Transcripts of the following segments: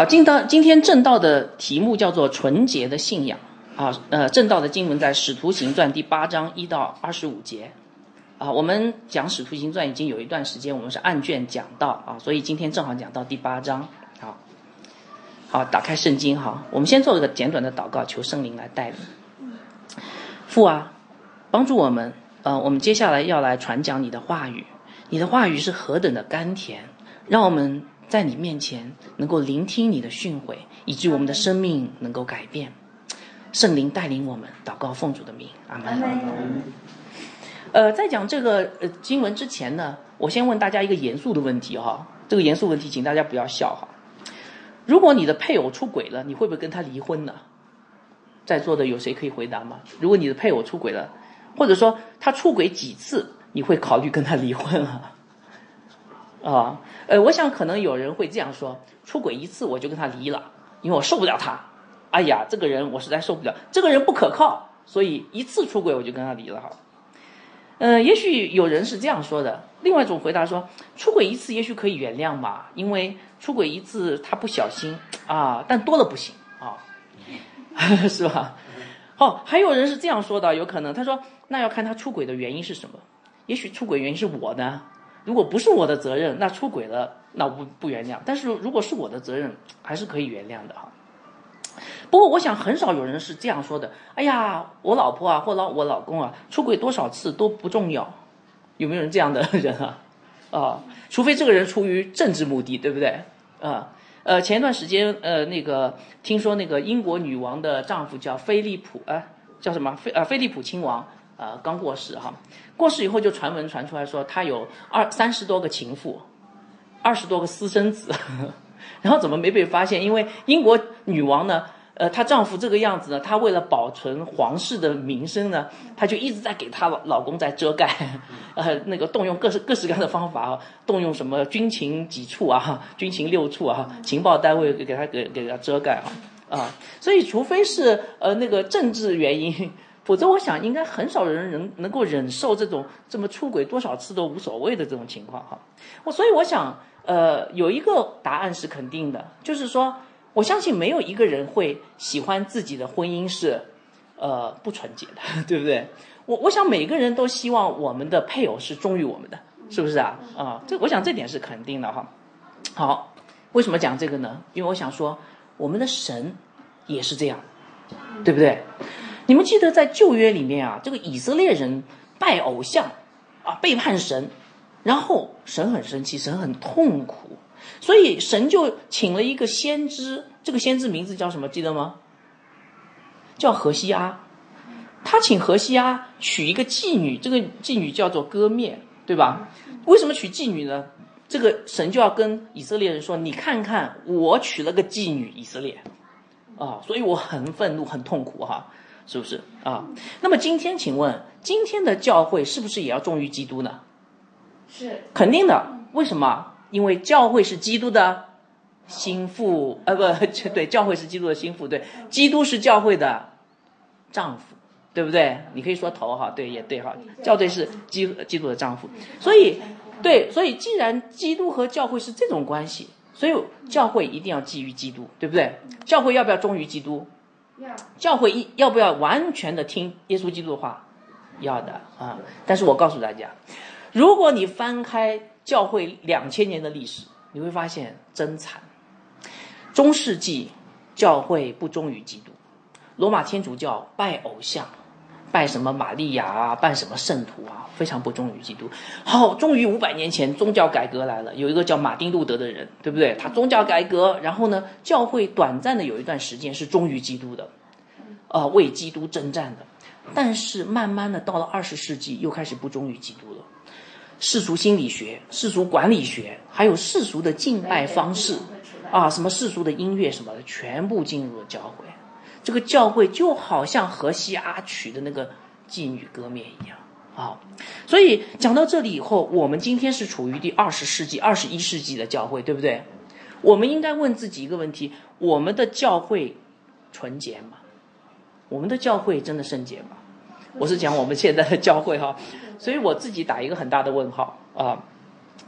好，今到今天正道的题目叫做纯洁的信仰啊，呃，正道的经文在《使徒行传》第八章一到二十五节啊。我们讲《使徒行传》已经有一段时间，我们是按卷讲到啊，所以今天正好讲到第八章。好，好，打开圣经哈，我们先做一个简短的祷告，求圣灵来带领。父啊，帮助我们，呃，我们接下来要来传讲你的话语，你的话语是何等的甘甜，让我们。在你面前能够聆听你的训诲，以致我们的生命能够改变。圣灵带领我们祷告奉主的名，阿门。呃，在讲这个呃经文之前呢，我先问大家一个严肃的问题哈。这个严肃问题，请大家不要笑哈。如果你的配偶出轨了，你会不会跟他离婚呢？在座的有谁可以回答吗？如果你的配偶出轨了，或者说他出轨几次，你会考虑跟他离婚啊？啊，呃，我想可能有人会这样说：出轨一次我就跟他离了，因为我受不了他。哎呀，这个人我实在受不了，这个人不可靠，所以一次出轨我就跟他离了哈。呃，也许有人是这样说的。另外一种回答说，出轨一次也许可以原谅嘛，因为出轨一次他不小心啊，但多了不行啊，是吧？好，还有人是这样说的，有可能他说，那要看他出轨的原因是什么，也许出轨原因是我呢。如果不是我的责任，那出轨了，那我不不原谅。但是如果是我的责任，还是可以原谅的哈。不过我想很少有人是这样说的。哎呀，我老婆啊，或老我老公啊，出轨多少次都不重要。有没有人这样的人啊？啊，除非这个人出于政治目的，对不对？啊，呃，前一段时间，呃，那个听说那个英国女王的丈夫叫菲利普，啊，叫什么？菲呃，菲利普亲王。呃，刚过世哈，过世以后就传闻传出来说他有二三十多个情妇，二十多个私生子，然后怎么没被发现？因为英国女王呢，呃，她丈夫这个样子呢，她为了保存皇室的名声呢，她就一直在给她老公在遮盖，呃，那个动用各式各式各样的方法，动用什么军情几处啊，军情六处啊，情报单位给给她给给她遮盖啊啊，所以除非是呃那个政治原因。否则，我想应该很少人能能够忍受这种这么出轨多少次都无所谓的这种情况哈。我所以我想，呃，有一个答案是肯定的，就是说，我相信没有一个人会喜欢自己的婚姻是，呃，不纯洁的，对不对？我我想每个人都希望我们的配偶是忠于我们的，是不是啊？啊，这我想这点是肯定的哈。好，为什么讲这个呢？因为我想说，我们的神也是这样，对不对？你们记得在旧约里面啊，这个以色列人拜偶像，啊背叛神，然后神很生气，神很痛苦，所以神就请了一个先知，这个先知名字叫什么？记得吗？叫何西阿，他请何西阿娶一个妓女，这个妓女叫做割面，对吧？为什么娶妓女呢？这个神就要跟以色列人说：“你看看，我娶了个妓女，以色列，啊，所以我很愤怒，很痛苦，哈。”是不是啊？那么今天，请问今天的教会是不是也要忠于基督呢？是肯定的。为什么？因为教会是基督的心腹，呃，不 对，教会是基督的心腹，对，基督是教会的丈夫，对不对？你可以说头哈，对，也对哈，教会是基基督的丈夫，所以对，所以既然基督和教会是这种关系，所以教会一定要基于基督，对不对？教会要不要忠于基督？教会一要不要完全的听耶稣基督的话？要的啊！但是我告诉大家，如果你翻开教会两千年的历史，你会发现真惨。中世纪教会不忠于基督，罗马天主教拜偶像。拜什么玛利亚啊，拜什么圣徒啊，非常不忠于基督。好，终于五百年前宗教改革来了，有一个叫马丁路德的人，对不对？他宗教改革，然后呢，教会短暂的有一段时间是忠于基督的，呃，为基督征战的。但是慢慢的到了二十世纪，又开始不忠于基督了。世俗心理学、世俗管理学，还有世俗的敬拜方式，啊，什么世俗的音乐什么的，全部进入了教会。这个教会就好像荷西阿曲的那个妓女割面一样啊，所以讲到这里以后，我们今天是处于第二十世纪、二十一世纪的教会，对不对？我们应该问自己一个问题：我们的教会纯洁吗？我们的教会真的圣洁吗？我是讲我们现在的教会哈，所以我自己打一个很大的问号啊。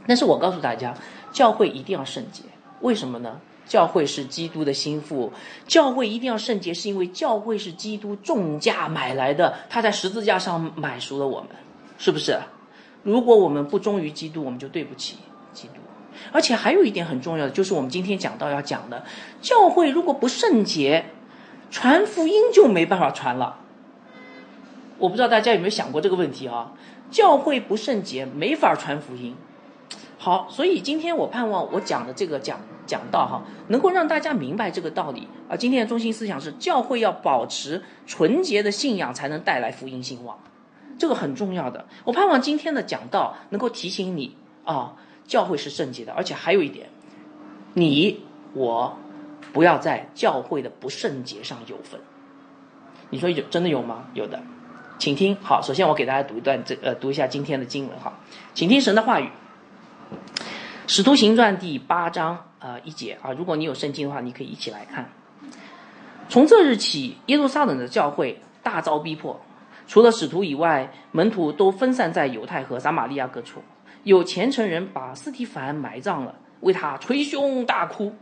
但是我告诉大家，教会一定要圣洁，为什么呢？教会是基督的心腹，教会一定要圣洁，是因为教会是基督重价买来的，他在十字架上买赎了我们，是不是？如果我们不忠于基督，我们就对不起基督。而且还有一点很重要的，就是我们今天讲到要讲的，教会如果不圣洁，传福音就没办法传了。我不知道大家有没有想过这个问题啊？教会不圣洁，没法传福音。好，所以今天我盼望我讲的这个讲讲道哈，能够让大家明白这个道理啊。今天的中心思想是，教会要保持纯洁的信仰，才能带来福音兴旺，这个很重要的。我盼望今天的讲道能够提醒你啊，教会是圣洁的，而且还有一点，你我不要在教会的不圣洁上有份。你说有真的有吗？有的，请听好。首先我给大家读一段这呃读一下今天的经文哈，请听神的话语。使徒行传第八章呃一节啊，如果你有圣经的话，你可以一起来看。从这日起，耶路撒冷的教会大遭逼迫，除了使徒以外，门徒都分散在犹太和撒玛利亚各处。有虔诚人把斯提凡埋葬了，为他捶胸大哭。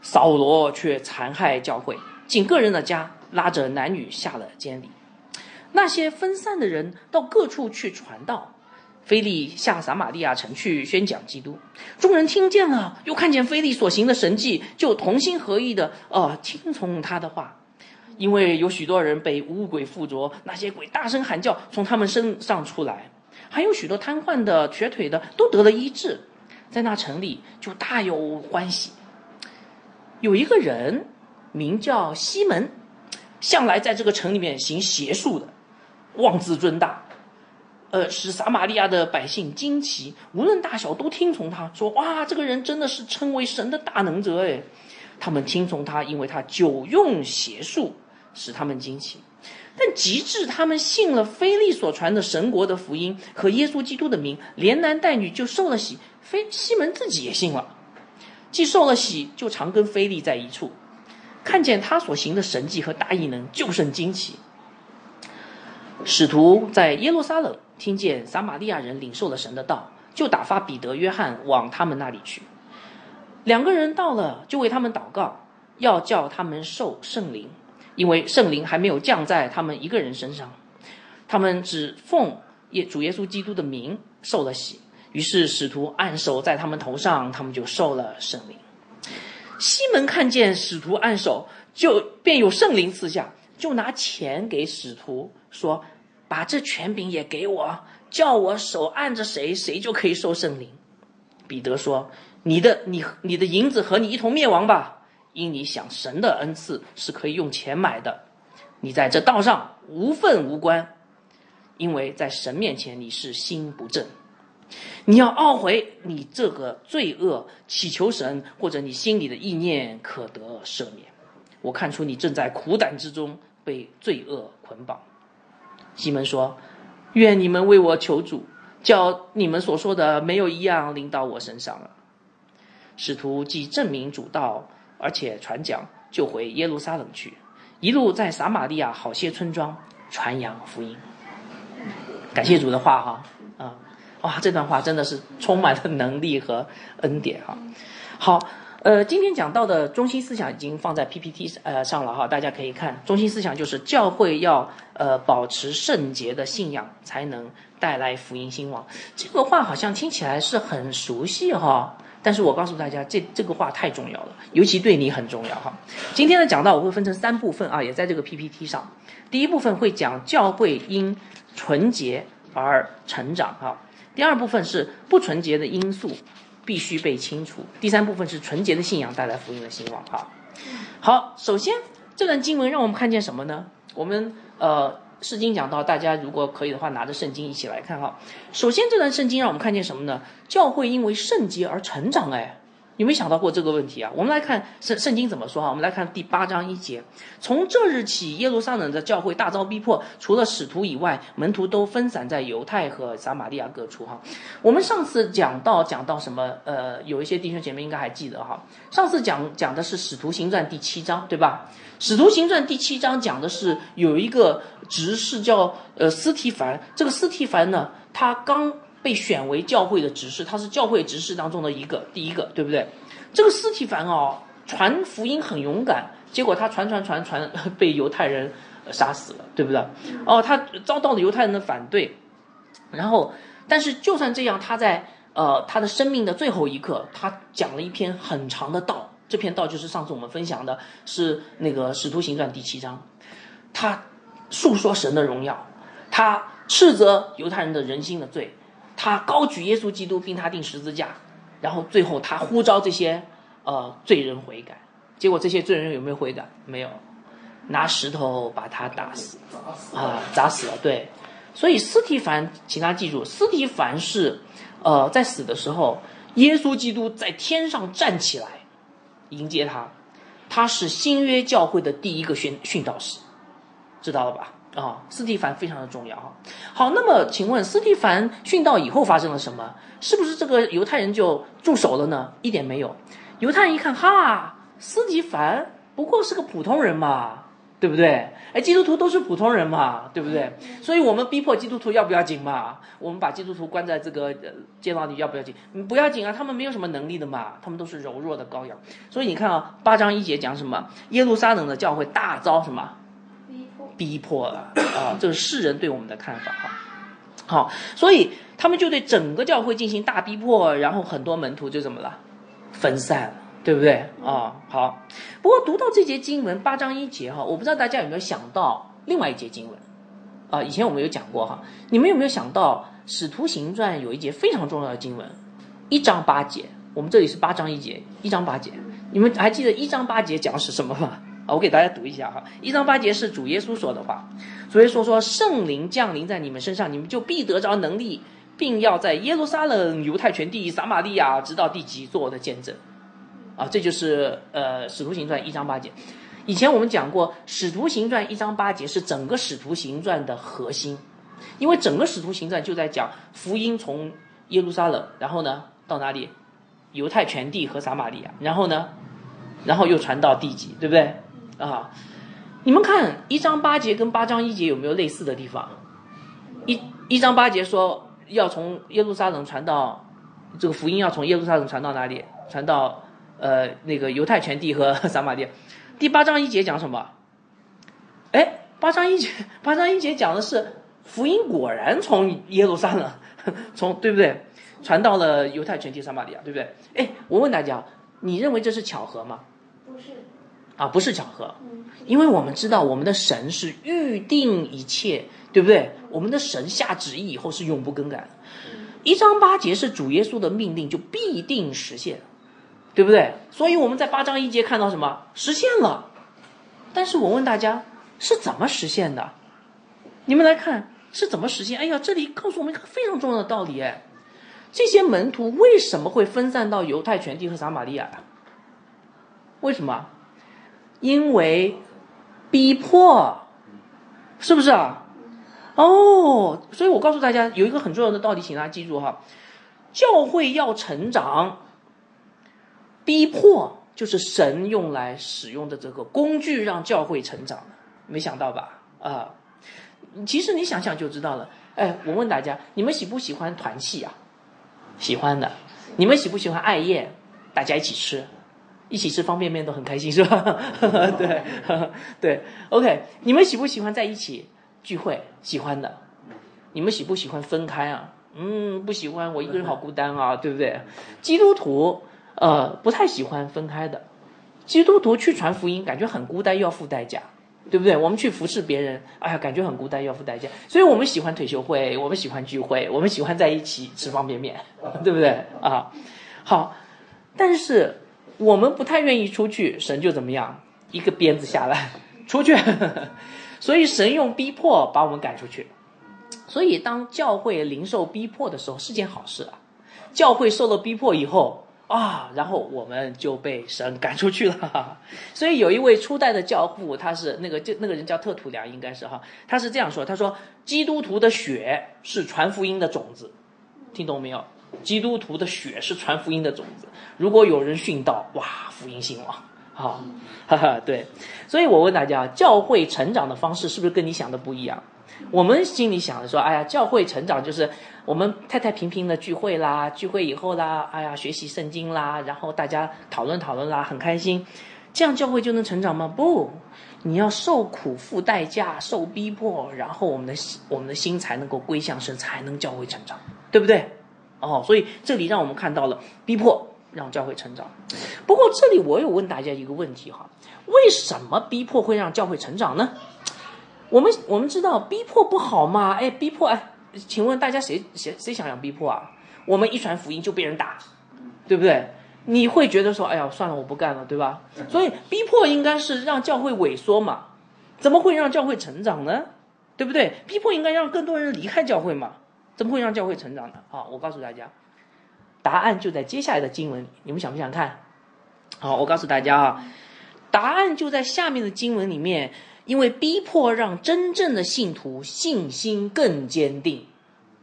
扫罗却残害教会，进个人的家，拉着男女下了监里。那些分散的人到各处去传道。菲利下撒玛利亚城去宣讲基督，众人听见了，又看见菲利所行的神迹，就同心合意的呃听从他的话。因为有许多人被污鬼附着，那些鬼大声喊叫，从他们身上出来，还有许多瘫痪的、瘸腿的都得了医治，在那城里就大有欢喜。有一个人名叫西门，向来在这个城里面行邪术的，妄自尊大。呃，使撒玛利亚的百姓惊奇，无论大小都听从他。说：“哇，这个人真的是称为神的大能者哎！”他们听从他，因为他久用邪术，使他们惊奇。但极致他们信了菲利所传的神国的福音和耶稣基督的名，连男带女就受了洗。菲西门自己也信了，既受了洗，就常跟菲利在一处，看见他所行的神迹和大异能，就甚惊奇。使徒在耶路撒冷。听见撒玛利亚人领受了神的道，就打发彼得、约翰往他们那里去。两个人到了，就为他们祷告，要叫他们受圣灵，因为圣灵还没有降在他们一个人身上。他们只奉耶主耶稣基督的名受了洗。于是使徒按手在他们头上，他们就受了圣灵。西门看见使徒按手，就便有圣灵赐下，就拿钱给使徒说。把这权柄也给我，叫我手按着谁，谁就可以受圣灵。彼得说：“你的你你的银子和你一同灭亡吧，因你想神的恩赐是可以用钱买的。你在这道上无份无关，因为在神面前你是心不正。你要懊悔你这个罪恶，祈求神或者你心里的意念可得赦免。我看出你正在苦胆之中被罪恶捆绑。”西门说：“愿你们为我求主，叫你们所说的没有一样临到我身上了。”使徒既证明主道，而且传讲，就回耶路撒冷去，一路在撒玛利亚好些村庄传扬福音。感谢主的话哈啊哇，这段话真的是充满了能力和恩典哈。好。呃，今天讲到的中心思想已经放在 PPT 呃上了哈，大家可以看。中心思想就是教会要呃保持圣洁的信仰，才能带来福音兴旺。这个话好像听起来是很熟悉哈，但是我告诉大家，这这个话太重要了，尤其对你很重要哈。今天的讲到我会分成三部分啊，也在这个 PPT 上。第一部分会讲教会因纯洁而成长哈，第二部分是不纯洁的因素。必须被清除。第三部分是纯洁的信仰带来福音的兴旺。哈，好，首先这段经文让我们看见什么呢？我们呃，圣经讲到，大家如果可以的话，拿着圣经一起来看哈。首先这段圣经让我们看见什么呢？教会因为圣洁而成长，哎。有没有想到过这个问题啊？我们来看圣圣经怎么说啊？我们来看第八章一节：从这日起，耶路撒冷的教会大遭逼迫，除了使徒以外，门徒都分散在犹太和撒玛利亚各处。哈，我们上次讲到讲到什么？呃，有一些弟兄姐妹应该还记得哈。上次讲讲的是使徒行传第七章，对吧？使徒行传第七章讲的是有一个执事叫呃斯提凡，这个斯提凡呢，他刚。被选为教会的执事，他是教会执事当中的一个第一个，对不对？这个斯提凡哦，传福音很勇敢，结果他传传传传被犹太人杀死了，对不对？哦，他遭到了犹太人的反对，然后，但是就算这样，他在呃他的生命的最后一刻，他讲了一篇很长的道，这篇道就是上次我们分享的，是那个《使徒行传》第七章，他诉说神的荣耀，他斥责犹太人的人心的罪，他高举耶稣基督，并他定十字架。然后最后他呼召这些呃罪人悔改，结果这些罪人有没有悔改？没有，拿石头把他打死，啊，砸死了。对，所以斯提凡，请大家记住，斯提凡是呃在死的时候，耶稣基督在天上站起来迎接他，他是新约教会的第一个训训导师，知道了吧？啊，斯蒂凡非常的重要哈。好，那么请问斯蒂凡殉道以后发生了什么？是不是这个犹太人就住手了呢？一点没有。犹太人一看，哈，斯蒂凡不过是个普通人嘛，对不对？哎，基督徒都是普通人嘛，对不对？所以我们逼迫基督徒要不要紧嘛？我们把基督徒关在这个监牢里要不要紧？不要紧啊，他们没有什么能力的嘛，他们都是柔弱的羔羊。所以你看啊，八章一节讲什么？耶路撒冷的教会大遭什么？逼迫了啊！这是世人对我们的看法哈。好，所以他们就对整个教会进行大逼迫，然后很多门徒就怎么了？分散了，对不对啊？好，不过读到这节经文八章一节哈，我不知道大家有没有想到另外一节经文啊？以前我们有讲过哈，你们有没有想到《使徒行传》有一节非常重要的经文，一章八节？我们这里是八章一节，一章八节，你们还记得一章八节讲的是什么吗？啊，我给大家读一下哈，一章八节是主耶稣说的话，主耶稣说圣灵降临在你们身上，你们就必得着能力，并要在耶路撒冷、犹太全地、撒玛利亚，直到地极做我的见证。啊，这就是呃使徒行传一章八节。以前我们讲过，使徒行传一章八节是整个使徒行传的核心，因为整个使徒行传就在讲福音从耶路撒冷，然后呢到哪里？犹太全地和撒玛利亚，然后呢，然后又传到地极，对不对？啊，你们看一章八节跟八章一节有没有类似的地方？一一章八节说要从耶路撒冷传到这个福音要从耶路撒冷传到哪里？传到呃那个犹太全地和撒玛利亚。第八章一节讲什么？哎，八章一节 八章一节讲的是福音果然从耶路撒冷 从对不对传到了犹太全地撒玛利亚，对不对？哎，我问大家，你认为这是巧合吗？啊，不是巧合，因为我们知道我们的神是预定一切，对不对？我们的神下旨意以后是永不更改的。一章八节是主耶稣的命令，就必定实现，对不对？所以我们在八章一节看到什么？实现了。但是我问大家，是怎么实现的？你们来看是怎么实现？哎呀，这里告诉我们一个非常重要的道理，哎，这些门徒为什么会分散到犹太全地和撒玛利亚呀？为什么？因为逼迫，是不是啊？哦，所以我告诉大家有一个很重要的道理，请大家记住哈：教会要成长，逼迫就是神用来使用的这个工具，让教会成长。没想到吧？啊，其实你想想就知道了。哎，我问大家，你们喜不喜欢团契啊？喜欢的。你们喜不喜欢艾叶？大家一起吃。一起吃方便面都很开心，是吧？对，对，OK。你们喜不喜欢在一起聚会？喜欢的。你们喜不喜欢分开啊？嗯，不喜欢，我一个人好孤单啊，对不对？基督徒呃不太喜欢分开的。基督徒去传福音，感觉很孤单，又要付代价，对不对？我们去服侍别人，哎呀，感觉很孤单，又要付代价。所以我们喜欢退休会，我们喜欢聚会，我们喜欢在一起吃方便面，对不对？啊，好，但是。我们不太愿意出去，神就怎么样，一个鞭子下来，出去。所以神用逼迫把我们赶出去。所以当教会零受逼迫的时候是件好事啊。教会受了逼迫以后啊，然后我们就被神赶出去了。所以有一位初代的教父，他是那个就那个人叫特土良，应该是哈，他是这样说：他说基督徒的血是传福音的种子，听懂没有？基督徒的血是传福音的种子。如果有人殉道，哇，福音兴旺，啊，哈哈，对。所以我问大家，教会成长的方式是不是跟你想的不一样？我们心里想的说，哎呀，教会成长就是我们太太平平的聚会啦，聚会以后啦，哎呀，学习圣经啦，然后大家讨论讨论啦，很开心，这样教会就能成长吗？不，你要受苦、付代价、受逼迫，然后我们的我们的心才能够归向神，才能教会成长，对不对？哦，所以这里让我们看到了逼迫让教会成长。不过这里我有问大家一个问题哈，为什么逼迫会让教会成长呢？我们我们知道逼迫不好嘛？哎，逼迫哎，请问大家谁谁谁想要逼迫啊？我们一传福音就被人打，对不对？你会觉得说，哎呀，算了，我不干了，对吧？所以逼迫应该是让教会萎缩嘛？怎么会让教会成长呢？对不对？逼迫应该让更多人离开教会嘛？怎么会让教会成长呢？好，我告诉大家，答案就在接下来的经文里。你们想不想看？好，我告诉大家啊，答案就在下面的经文里面。因为逼迫让真正的信徒信心更坚定，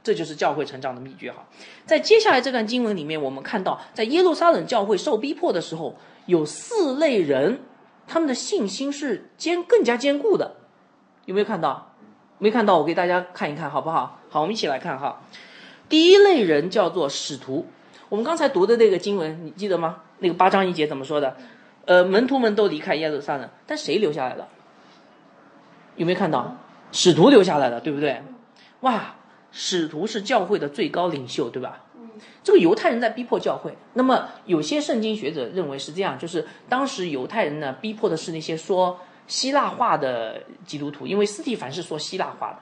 这就是教会成长的秘诀哈。在接下来这段经文里面，我们看到，在耶路撒冷教会受逼迫的时候，有四类人，他们的信心是坚更加坚固的。有没有看到？没看到？我给大家看一看，好不好？好，我们一起来看哈。第一类人叫做使徒。我们刚才读的那个经文，你记得吗？那个八章一节怎么说的？呃，门徒们都离开耶路撒冷，但谁留下来了？有没有看到使徒留下来的，对不对？哇，使徒是教会的最高领袖，对吧？这个犹太人在逼迫教会。那么有些圣经学者认为是这样，就是当时犹太人呢逼迫的是那些说希腊化的基督徒，因为斯蒂凡是说希腊话的，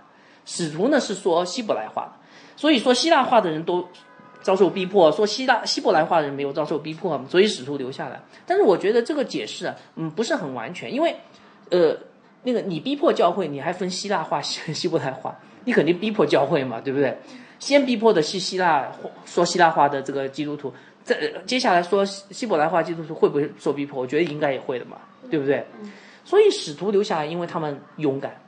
使徒呢是说希伯来话的，所以说希腊话的人都遭受逼迫，说希腊希伯来话的人没有遭受逼迫，所以使徒留下来。但是我觉得这个解释啊，嗯，不是很完全，因为呃。那个你逼迫教会，你还分希腊话、希 希伯来话，你肯定逼迫教会嘛，对不对？先逼迫的是希腊说希腊话的这个基督徒，这接下来说希伯来话基督徒会不会受逼迫？我觉得应该也会的嘛，对不对？所以使徒留下来，因为他们勇敢，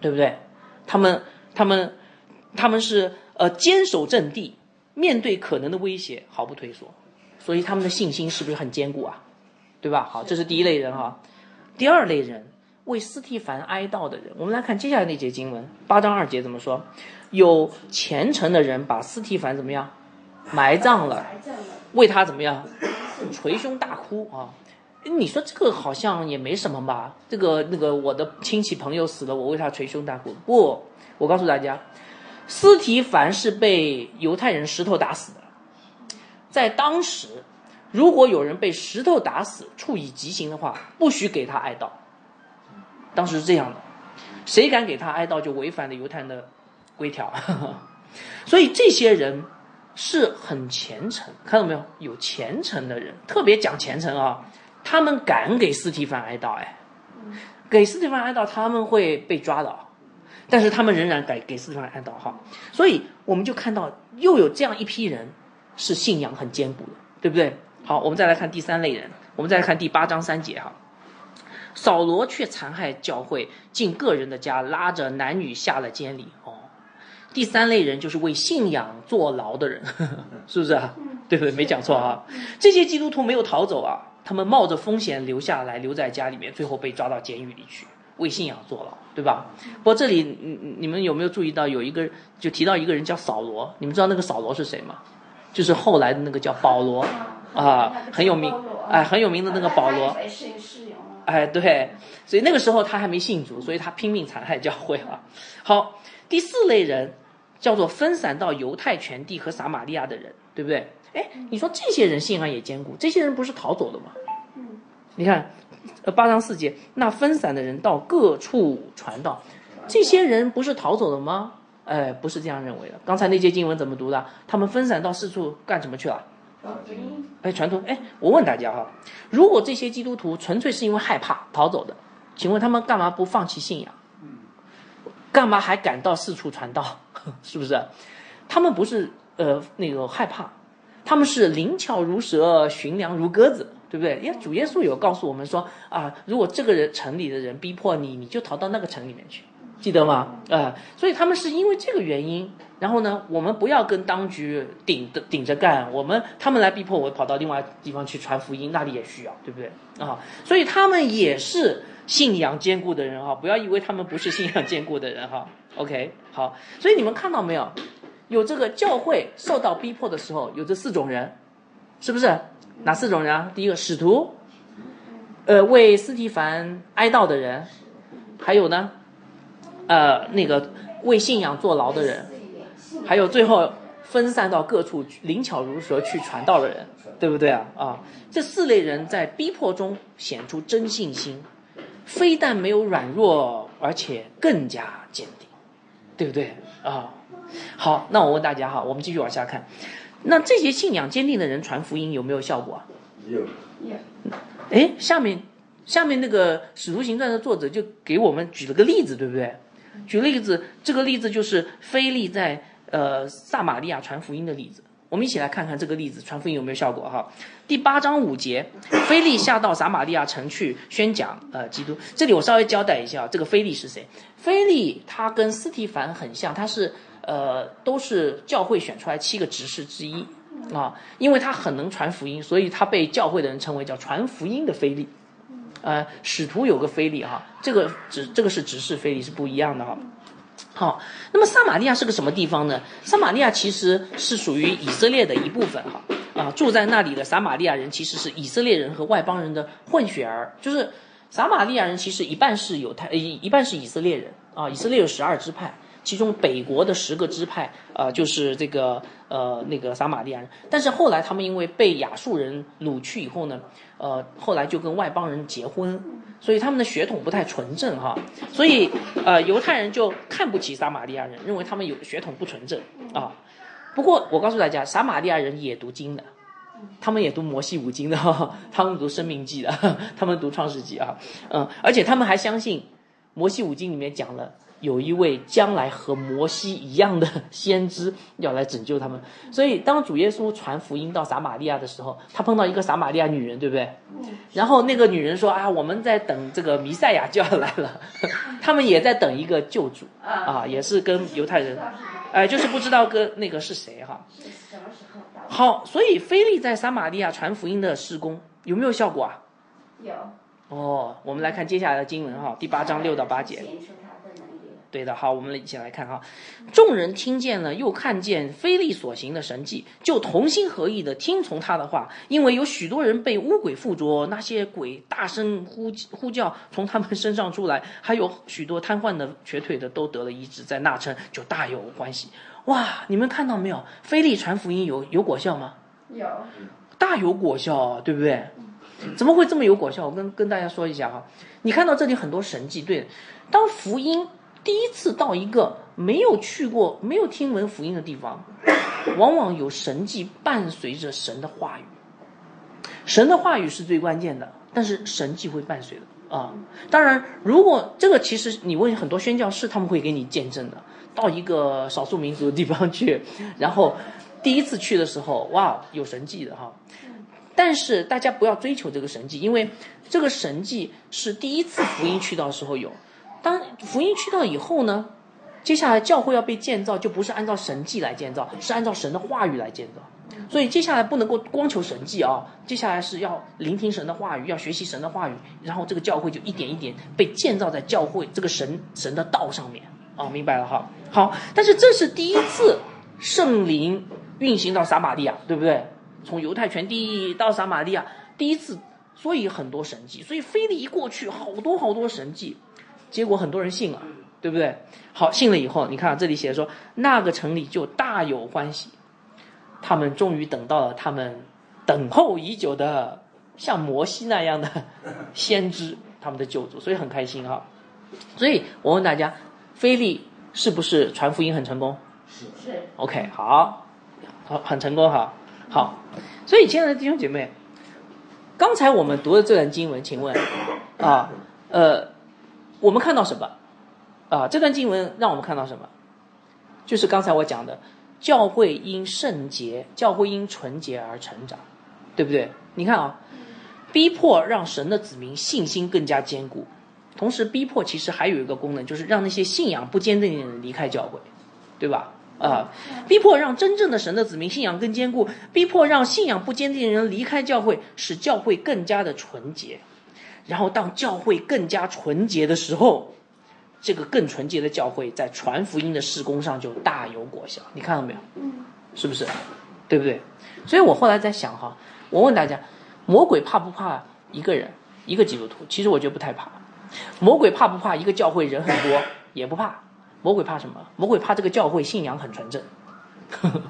对不对？他们他们他们是呃坚守阵地，面对可能的威胁毫不退缩，所以他们的信心是不是很坚固啊？对吧？好，这是第一类人哈，第二类人。为斯蒂凡哀悼的人，我们来看接下来那节经文，八章二节怎么说？有虔诚的人把斯蒂凡怎么样埋葬了，为他怎么样捶胸大哭啊？你说这个好像也没什么吧？这个那个我的亲戚朋友死了，我为他捶胸大哭。不，我告诉大家，斯提凡是被犹太人石头打死的。在当时，如果有人被石头打死，处以极刑的话，不许给他哀悼。当时是这样的，谁敢给他哀悼，就违反了犹太人的规条。所以这些人是很虔诚，看到没有？有虔诚的人，特别讲虔诚啊。他们敢给斯蒂凡哀悼，哎，给斯蒂凡哀悼，他们会被抓的，但是他们仍然敢给斯蒂凡哀悼哈。所以我们就看到又有这样一批人是信仰很坚固的，对不对？好，我们再来看第三类人，我们再来看第八章三节哈。扫罗却残害教会，进个人的家，拉着男女下了监里。哦，第三类人就是为信仰坐牢的人，呵 呵是不是啊？对不对？没讲错啊。这些基督徒没有逃走啊，他们冒着风险留下来，留在家里面，最后被抓到监狱里去，为信仰坐牢，对吧？不过这里，你你们有没有注意到有一个就提到一个人叫扫罗？你们知道那个扫罗是谁吗？就是后来的那个叫保罗啊，很有名，哎，很有名的那个保罗。哎，对，所以那个时候他还没信主，所以他拼命残害教会啊。好，第四类人叫做分散到犹太全地和撒玛利亚的人，对不对？哎，你说这些人信仰也坚固，这些人不是逃走的吗？嗯，你看，呃，八章四节，那分散的人到各处传道，这些人不是逃走的吗？哎，不是这样认为的。刚才那节经文怎么读的？他们分散到四处干什么去了？哎，传统哎，我问大家哈，如果这些基督徒纯粹是因为害怕逃走的，请问他们干嘛不放弃信仰？干嘛还敢到四处传道？是不是？他们不是呃那个害怕，他们是灵巧如蛇，寻良如鸽子，对不对？因为主耶稣有告诉我们说啊，如果这个人城里的人逼迫你，你就逃到那个城里面去。记得吗？啊，所以他们是因为这个原因，然后呢，我们不要跟当局顶着顶着干，我们他们来逼迫我跑到另外地方去传福音，那里也需要，对不对？啊，所以他们也是信仰坚固的人哈，不要以为他们不是信仰坚固的人哈。OK，好，所以你们看到没有？有这个教会受到逼迫的时候，有这四种人，是不是？哪四种人啊？第一个使徒，呃，为斯提凡哀悼的人，还有呢，呃，那个为信仰坐牢的人，还有最后分散到各处灵巧如蛇去传道的人，对不对啊？啊，这四类人在逼迫中显出真信心，非但没有软弱，而且更加坚定，对不对啊？好，那我问大家哈，我们继续往下看，那这些信仰坚定的人传福音有没有效果啊？有。哎，下面下面那个《使徒行传》的作者就给我们举了个例子，对不对？举例子，这个例子就是菲利在呃撒玛利亚传福音的例子。我们一起来看看这个例子传福音有没有效果哈。第八章五节，菲利下到撒玛利亚城去宣讲呃基督。这里我稍微交代一下，这个菲利是谁？菲利他跟斯提凡很像，他是。呃，都是教会选出来七个执事之一啊，因为他很能传福音，所以他被教会的人称为叫传福音的菲利。呃，使徒有个菲利哈，这个执这个是执事菲利是不一样的哈。好，那么撒玛利亚是个什么地方呢？撒玛利亚其实是属于以色列的一部分哈啊，住在那里的撒玛利亚人其实是以色列人和外邦人的混血儿，就是撒玛利亚人其实一半是犹太，一一半是以色列人啊，以色列有十二支派。其中北国的十个支派，呃，就是这个呃那个撒玛利亚人，但是后来他们因为被亚述人掳去以后呢，呃，后来就跟外邦人结婚，所以他们的血统不太纯正哈，所以呃犹太人就看不起撒玛利亚人，认为他们有血统不纯正啊。不过我告诉大家，撒玛利亚人也读经的，他们也读摩西五经的，他们读生命记的，他们读创世纪啊，嗯，而且他们还相信摩西五经里面讲了。有一位将来和摩西一样的先知 要来拯救他们，所以当主耶稣传福音到撒玛利亚的时候，他碰到一个撒玛利亚女人，对不对？然后那个女人说：“啊，我们在等这个弥赛亚就要来了，他们也在等一个救主啊，也是跟犹太人，哎，就是不知道跟那个是谁哈。好，所以菲利在撒玛利亚传福音的施工有没有效果啊？有。哦，我们来看接下来的经文哈，第八章六到八节。对的，好，我们一起来看哈。众人听见了，又看见菲利所行的神迹，就同心合意的听从他的话。因为有许多人被巫鬼附着，那些鬼大声呼呼叫，从他们身上出来，还有许多瘫痪的、瘸腿的都得了医治，在那城就大有欢喜。哇，你们看到没有？菲利传福音有有果效吗？有，大有果效，对不对？怎么会这么有果效？我跟跟大家说一下哈。你看到这里很多神迹，对，当福音。第一次到一个没有去过、没有听闻福音的地方，往往有神迹伴随着神的话语。神的话语是最关键的，但是神迹会伴随的啊。当然，如果这个其实你问很多宣教士，他们会给你见证的。到一个少数民族的地方去，然后第一次去的时候，哇，有神迹的哈。但是大家不要追求这个神迹，因为这个神迹是第一次福音去到时候有。当福音去到以后呢，接下来教会要被建造，就不是按照神迹来建造，是按照神的话语来建造。所以接下来不能够光求神迹啊，接下来是要聆听神的话语，要学习神的话语，然后这个教会就一点一点被建造在教会这个神神的道上面啊，明白了哈。好，但是这是第一次圣灵运行到撒玛利亚，对不对？从犹太全地到撒玛利亚，第一次，所以很多神迹，所以菲利一过去，好多好多神迹。结果很多人信了，对不对？好，信了以后，你看这里写说，那个城里就大有欢喜，他们终于等到了他们等候已久的像摩西那样的先知，他们的救主，所以很开心哈。所以我问大家，菲利是不是传福音很成功？是是。OK，好，好，很成功哈。好，所以亲爱的弟兄姐妹，刚才我们读的这段经文，请问啊，呃。我们看到什么？啊，这段经文让我们看到什么？就是刚才我讲的，教会因圣洁，教会因纯洁而成长，对不对？你看啊，逼迫让神的子民信心更加坚固，同时逼迫其实还有一个功能，就是让那些信仰不坚定的人离开教会，对吧？啊，逼迫让真正的神的子民信仰更坚固，逼迫让信仰不坚定的人离开教会，使教会更加的纯洁。然后，当教会更加纯洁的时候，这个更纯洁的教会在传福音的事工上就大有果效。你看到没有？嗯，是不是？对不对？所以我后来在想哈，我问大家，魔鬼怕不怕一个人一个基督徒？其实我觉得不太怕。魔鬼怕不怕一个教会人很多？也不怕。魔鬼怕什么？魔鬼怕这个教会信仰很纯正。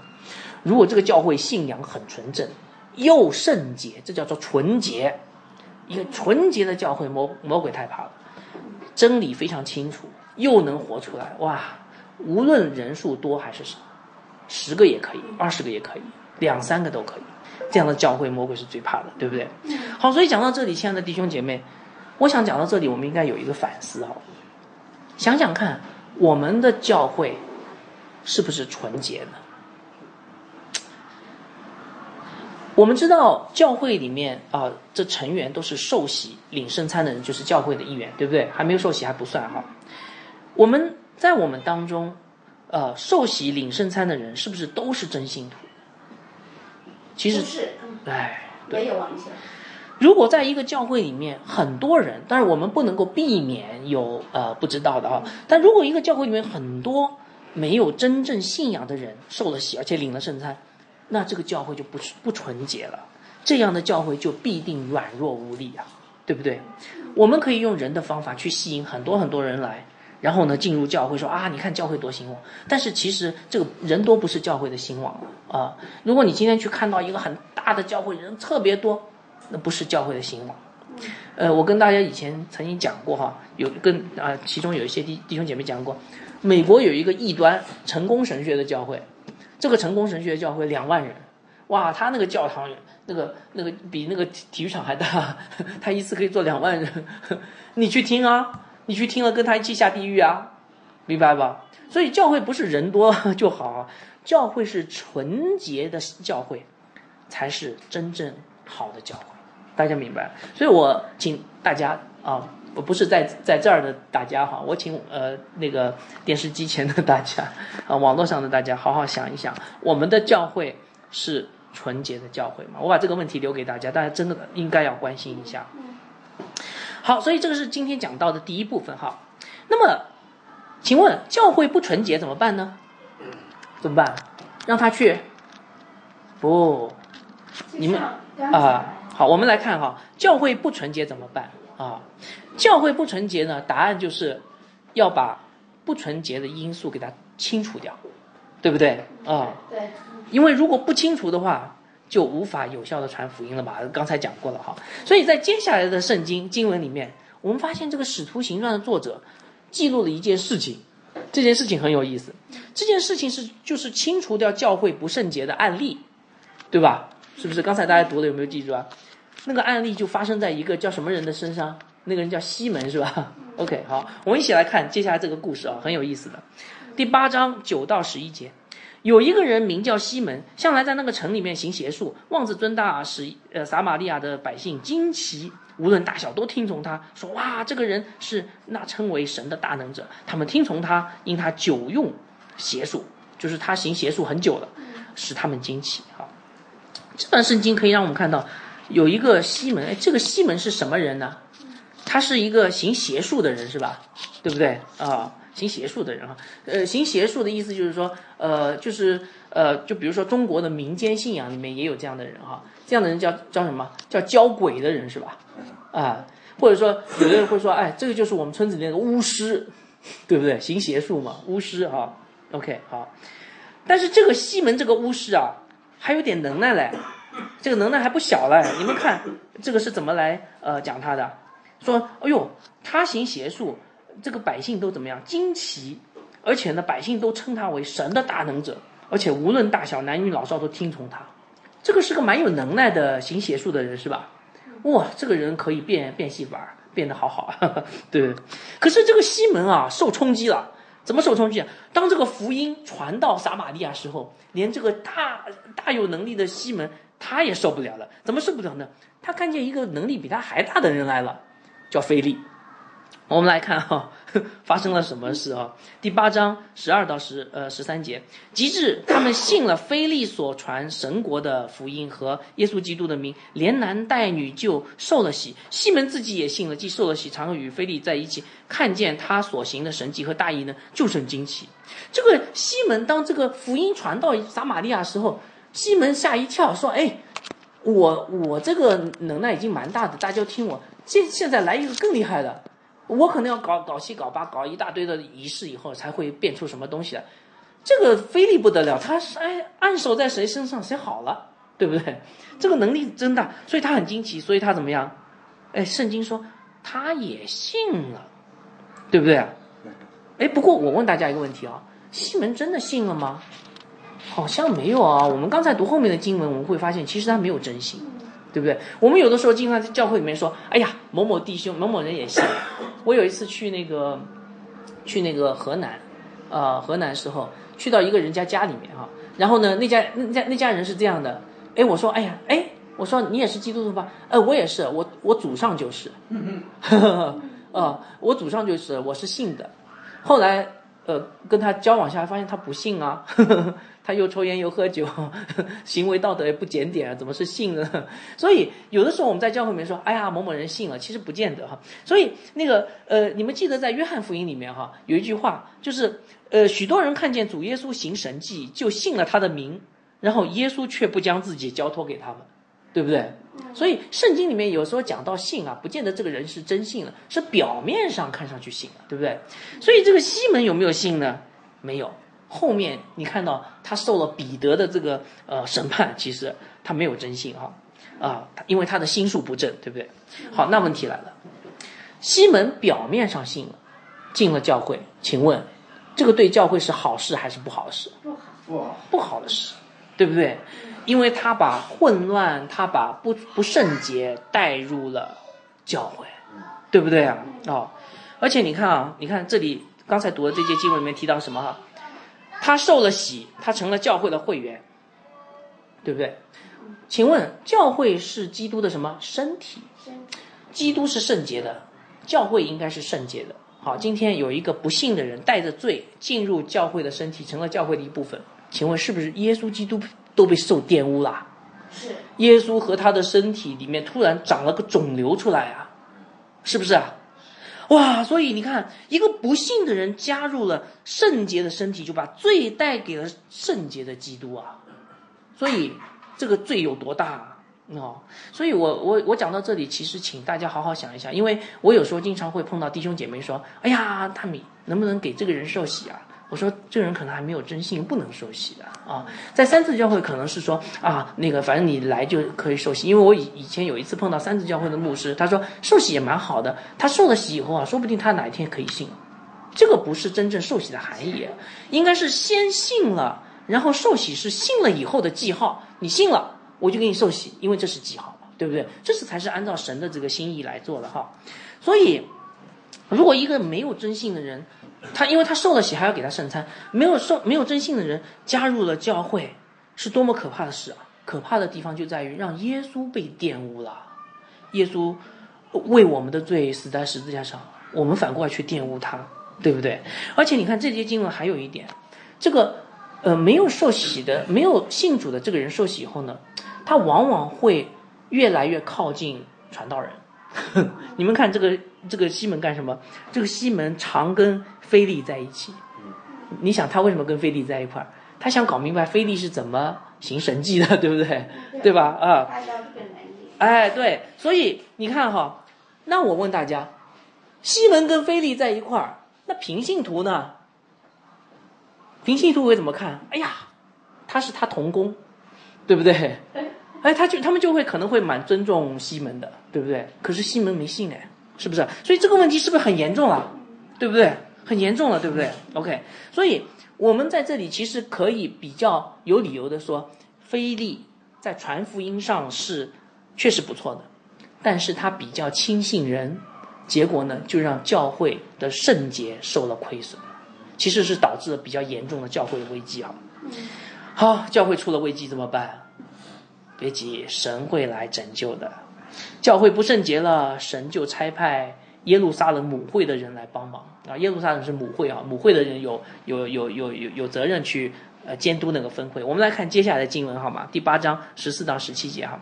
如果这个教会信仰很纯正，又圣洁，这叫做纯洁。一个纯洁的教会，魔魔鬼太怕了。真理非常清楚，又能活出来，哇！无论人数多还是少，十个也可以，二十个也可以，两三个都可以。这样的教会，魔鬼是最怕的，对不对？好，所以讲到这里，亲爱的弟兄姐妹，我想讲到这里，我们应该有一个反思哈。想想看，我们的教会是不是纯洁呢？我们知道教会里面啊，这成员都是受洗领圣餐的人，就是教会的一员，对不对？还没有受洗还不算哈。我们在我们当中，呃，受洗领圣餐的人是不是都是真信徒？其实是，哎，没有完全。如果在一个教会里面，很多人，但是我们不能够避免有呃不知道的啊。但如果一个教会里面很多没有真正信仰的人受了洗，而且领了圣餐。那这个教会就不不纯洁了，这样的教会就必定软弱无力啊，对不对？我们可以用人的方法去吸引很多很多人来，然后呢进入教会，说啊，你看教会多兴旺。但是其实这个人多不是教会的兴旺啊。如果你今天去看到一个很大的教会，人特别多，那不是教会的兴旺。呃，我跟大家以前曾经讲过哈，有跟啊，其中有一些弟弟兄姐妹讲过，美国有一个异端成功神学的教会。这个成功神学教会两万人，哇，他那个教堂，那个那个比那个体育场还大，他一次可以坐两万人，你去听啊，你去听了跟他一起下地狱啊，明白吧？所以教会不是人多 就好，教会是纯洁的教会，才是真正好的教会，大家明白？所以我请大家啊。不是在在这儿的大家哈，我请呃那个电视机前的大家啊，网络上的大家好好想一想，我们的教会是纯洁的教会吗？我把这个问题留给大家，大家真的应该要关心一下。好，所以这个是今天讲到的第一部分哈。那么，请问教会不纯洁怎么办呢？怎么办？让他去？不，你们啊，好，我们来看哈，教会不纯洁怎么办啊？教会不纯洁呢？答案就是要把不纯洁的因素给它清除掉，对不对啊？对。因为如果不清除的话，就无法有效的传福音了嘛。刚才讲过了哈。所以在接下来的圣经经文里面，我们发现这个《使徒行传》的作者记录了一件事情，这件事情很有意思。这件事情是就是清除掉教会不圣洁的案例，对吧？是不是？刚才大家读的有没有记住啊？那个案例就发生在一个叫什么人的身上？那个人叫西门是吧？OK，好，我们一起来看接下来这个故事啊，很有意思的。第八章九到十一节，有一个人名叫西门，向来在那个城里面行邪术，妄自尊大，使呃撒玛利亚的百姓惊奇，无论大小都听从他，说哇，这个人是那称为神的大能者。他们听从他，因他久用邪术，就是他行邪术很久了，使他们惊奇。好，这段圣经可以让我们看到有一个西门，哎，这个西门是什么人呢？他是一个行邪术的人，是吧？对不对啊？行邪术的人哈，呃，行邪术的意思就是说，呃，就是呃，就比如说中国的民间信仰里面也有这样的人哈，这样的人叫叫什么？叫教鬼的人是吧？啊，或者说有的人会说，哎，这个就是我们村子里那个巫师，对不对？行邪术嘛，巫师哈。OK，好。但是这个西门这个巫师啊，还有点能耐嘞，这个能耐还不小嘞。你们看这个是怎么来呃讲他的？说，哎呦，他行邪术，这个百姓都怎么样？惊奇，而且呢，百姓都称他为神的大能者，而且无论大小男女老少都听从他。这个是个蛮有能耐的行邪术的人，是吧？哇，这个人可以变变戏法，变得好好，对。可是这个西门啊，受冲击了。怎么受冲击啊？当这个福音传到撒玛利亚时候，连这个大大有能力的西门他也受不了了。怎么受不了呢？他看见一个能力比他还大的人来了。叫菲利，我们来看哈、发生了什么事啊？第八章十二到十呃十三节，及至他们信了菲利所传神国的福音和耶稣基督的名，连男带女就受了洗。西门自己也信了，既受了洗，常与菲利在一起，看见他所行的神迹和大义呢，就甚惊奇。这个西门当这个福音传到撒玛利亚时候，西门吓一跳，说：“哎，我我这个能耐已经蛮大的，大家听我。现现在来一个更厉害的，我可能要搞搞七搞八，搞一大堆的仪式以后才会变出什么东西来。这个菲利不得了，他是哎按手在谁身上谁好了，对不对？这个能力真大，所以他很惊奇，所以他怎么样？哎，圣经说他也信了，对不对啊？哎，不过我问大家一个问题啊，西门真的信了吗？好像没有啊。我们刚才读后面的经文，我们会发现其实他没有真信，对不对？我们有的时候经常在教会里面说，哎呀，某某弟兄、某某人也信。我有一次去那个去那个河南，呃，河南时候去到一个人家家里面哈、然后呢，那家那家那家人是这样的，哎，我说，哎呀，哎，我说你也是基督徒吧？呃，我也是，我我祖上就是，呃，我祖上就是，我是信的。后来呃跟他交往下来，发现他不信啊，他又抽烟又喝酒，行为道德也不检点啊，怎么是信呢？所以有的时候我们在教会里面说，哎呀某某人信了，其实不见得哈。所以那个呃，你们记得在约翰福音里面哈有一句话，就是呃许多人看见主耶稣行神迹，就信了他的名，然后耶稣却不将自己交托给他们，对不对？所以圣经里面有时候讲到信啊，不见得这个人是真信了，是表面上看上去信了，对不对？所以这个西门有没有信呢？没有。后面你看到他受了彼得的这个呃审判，其实他没有真信哈啊，因为他的心术不正，对不对？好，那问题来了，西门表面上信了，进了教会，请问这个对教会是好事还是不好的事？不好，不好的事，对不对？因为他把混乱，他把不不圣洁带入了教会，对不对啊？哦，而且你看啊，你看这里刚才读的这节经文里面提到什么哈？他受了洗，他成了教会的会员，对不对？请问教会是基督的什么身体？基督是圣洁的，教会应该是圣洁的。好，今天有一个不幸的人带着罪进入教会的身体，成了教会的一部分。请问是不是耶稣基督都被受玷污了？是耶稣和他的身体里面突然长了个肿瘤出来啊，是不是啊？哇！所以你看，一个不幸的人加入了圣洁的身体，就把罪带给了圣洁的基督啊。所以这个罪有多大啊？哦，所以我我我讲到这里，其实请大家好好想一想，因为我有时候经常会碰到弟兄姐妹说：“哎呀，大米能不能给这个人受洗啊？”我说这个人可能还没有真信，不能受洗的啊。在三次教会可能是说啊，那个反正你来就可以受洗，因为我以以前有一次碰到三次教会的牧师，他说受洗也蛮好的，他受了洗以后啊，说不定他哪一天可以信。这个不是真正受洗的含义，应该是先信了，然后受洗是信了以后的记号。你信了，我就给你受洗，因为这是记号嘛，对不对？这是才是按照神的这个心意来做的哈。所以，如果一个没有真信的人，他因为他受了洗还要给他圣餐，没有受没有真信的人加入了教会，是多么可怕的事啊！可怕的地方就在于让耶稣被玷污了，耶稣为我们的罪死在十字架上，我们反过来去玷污他，对不对？而且你看这些经文还有一点，这个呃没有受洗的、没有信主的这个人受洗以后呢，他往往会越来越靠近传道人。你们看这个这个西门干什么？这个西门常跟菲利在一起。你想他为什么跟菲利在一块儿？他想搞明白菲利是怎么行神迹的，对不对？对吧？啊，哎，对，所以你看哈，那我问大家，西门跟菲利在一块儿，那平信徒呢？平信徒会怎么看？哎呀，他是他同工，对不对？哎，他就他们就会可能会蛮尊重西门的，对不对？可是西门没信哎，是不是？所以这个问题是不是很严重了？对不对？很严重了，对不对？OK，所以我们在这里其实可以比较有理由的说，菲利在传福音上是确实不错的，但是他比较轻信人，结果呢就让教会的圣洁受了亏损，其实是导致了比较严重的教会的危机啊。好，教会出了危机怎么办？别急，神会来拯救的。教会不圣洁了，神就差派耶路撒冷母会的人来帮忙啊。耶路撒冷是母会啊，母会的人有有有有有有责任去呃监督那个分会。我们来看接下来的经文好吗？第八章十四到十七节哈。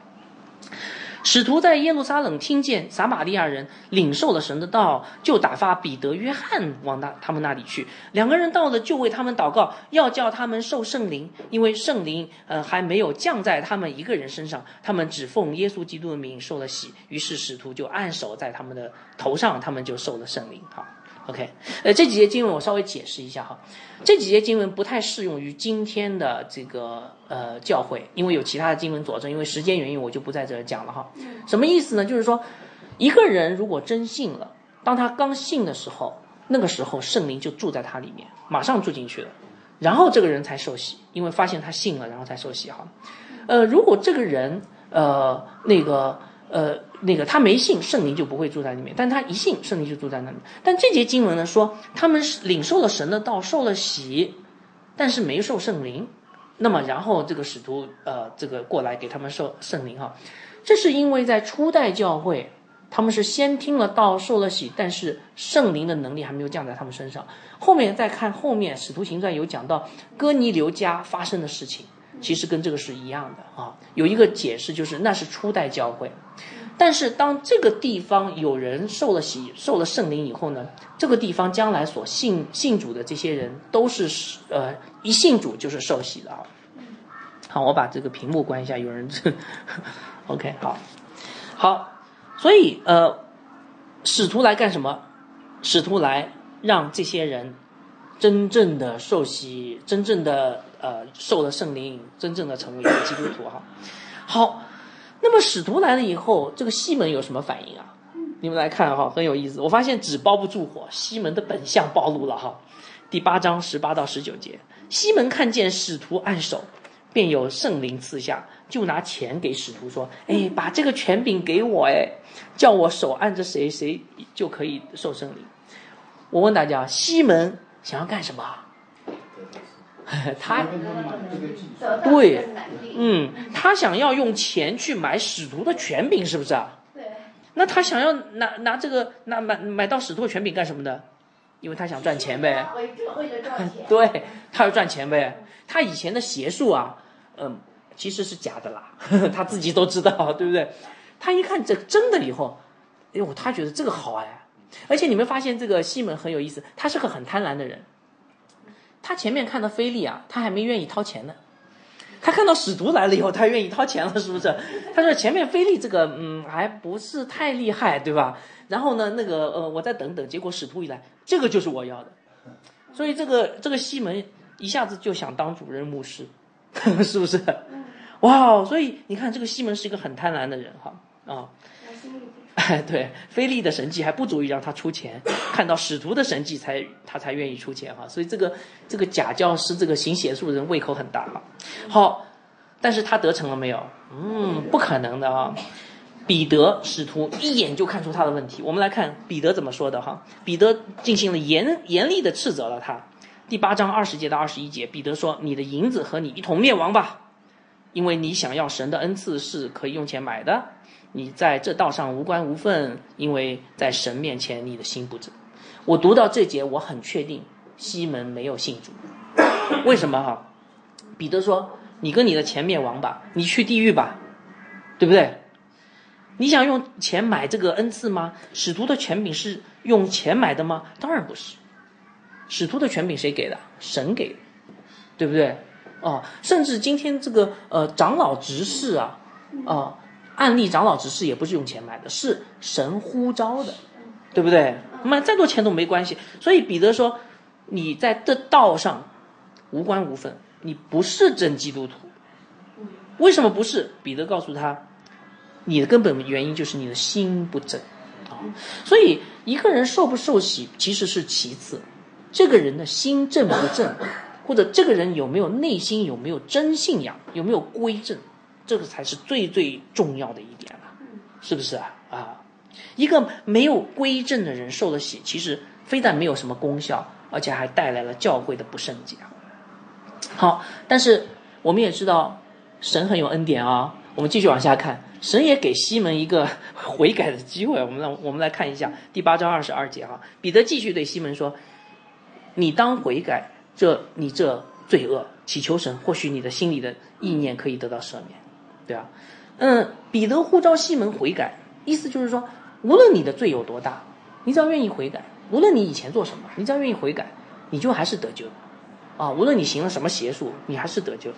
使徒在耶路撒冷听见撒玛利亚人领受了神的道，就打发彼得、约翰往那他们那里去。两个人到了，就为他们祷告，要叫他们受圣灵，因为圣灵呃还没有降在他们一个人身上。他们只奉耶稣基督的名受了洗，于是使徒就按手在他们的头上，他们就受了圣灵。好。OK，呃，这几节经文我稍微解释一下哈，这几节经文不太适用于今天的这个呃教会，因为有其他的经文佐证，因为时间原因我就不在这儿讲了哈。什么意思呢？就是说，一个人如果真信了，当他刚信的时候，那个时候圣灵就住在他里面，马上住进去了，然后这个人才受洗，因为发现他信了，然后才受洗哈。呃，如果这个人呃那个。呃，那个他没信，圣灵就不会住在里面；但他一信，圣灵就住在那里。但这节经文呢说，他们是领受了神的道，受了洗，但是没受圣灵。那么，然后这个使徒呃，这个过来给他们受圣灵哈，这是因为在初代教会，他们是先听了道，受了洗，但是圣灵的能力还没有降在他们身上。后面再看后面，使徒行传有讲到哥尼流家发生的事情。其实跟这个是一样的啊，有一个解释就是那是初代教会，但是当这个地方有人受了洗、受了圣灵以后呢，这个地方将来所信信主的这些人都是呃一信主就是受洗的啊。好，我把这个屏幕关一下，有人这，OK，好，好，所以呃，使徒来干什么？使徒来让这些人真正的受洗，真正的。呃，受了圣灵，真正的成为一个基督徒哈。好，那么使徒来了以后，这个西门有什么反应啊？你们来看哈，很有意思。我发现纸包不住火，西门的本相暴露了哈。第八章十八到十九节，西门看见使徒按手，便有圣灵赐下，就拿钱给使徒说：“哎，把这个权柄给我，哎，叫我手按着谁，谁就可以受圣灵。”我问大家，西门想要干什么？他对，嗯，他想要用钱去买使徒的权柄，是不是啊？对。那他想要拿拿这个拿买买到使徒的权柄干什么呢？因为他想赚钱呗。对，他要赚钱呗。他以前的邪术啊，嗯，其实是假的啦，他自己都知道，对不对？他一看这真的以后，哎呦，他觉得这个好哎。而且你们发现这个西门很有意思，他是个很贪婪的人。他前面看到菲利啊，他还没愿意掏钱呢。他看到使徒来了以后，他愿意掏钱了，是不是？他说前面菲利这个嗯还不是太厉害，对吧？然后呢，那个呃，我再等等。结果使徒一来，这个就是我要的。所以这个这个西门一下子就想当主任牧师，是不是？哇，所以你看这个西门是一个很贪婪的人哈啊。对，菲利的神迹还不足以让他出钱，看到使徒的神迹才他才愿意出钱哈。所以这个这个假教师，这个行邪术的人胃口很大哈。好，但是他得逞了没有？嗯，不可能的啊。彼得使徒一眼就看出他的问题。我们来看彼得怎么说的哈。彼得进行了严严厉的斥责了他。第八章二十节到二十一节，彼得说：“你的银子和你一同灭亡吧，因为你想要神的恩赐是可以用钱买的。”你在这道上无关无分，因为在神面前你的心不正。我读到这节，我很确定西门没有信主。为什么哈？彼得说：“你跟你的钱灭亡吧，你去地狱吧，对不对？你想用钱买这个恩赐吗？使徒的权柄是用钱买的吗？当然不是。使徒的权柄谁给的？神给的，对不对？哦，甚至今天这个呃长老执事啊，啊。”案例长老执事也不是用钱买的，是神呼召的，对不对？买再多钱都没关系。所以彼得说：“你在这道上无关无分，你不是真基督徒。为什么不是？”彼得告诉他：“你的根本原因就是你的心不正啊。所以一个人受不受洗其实是其次，这个人的心正不正，或者这个人有没有内心有没有真信仰，有没有归正。”这个才是最最重要的一点了，是不是啊？啊，一个没有归正的人受了洗，其实非但没有什么功效，而且还带来了教会的不圣洁。好，但是我们也知道神很有恩典啊。我们继续往下看，神也给西门一个悔改的机会。我们让我们来看一下第八章二十二节哈，彼得继续对西门说：“你当悔改，这你这罪恶，祈求神，或许你的心里的意念可以得到赦免，对啊？嗯，彼得呼召西门悔改，意思就是说，无论你的罪有多大，你只要愿意悔改，无论你以前做什么，你只要愿意悔改，你就还是得救。”啊，无论你行了什么邪术，你还是得救。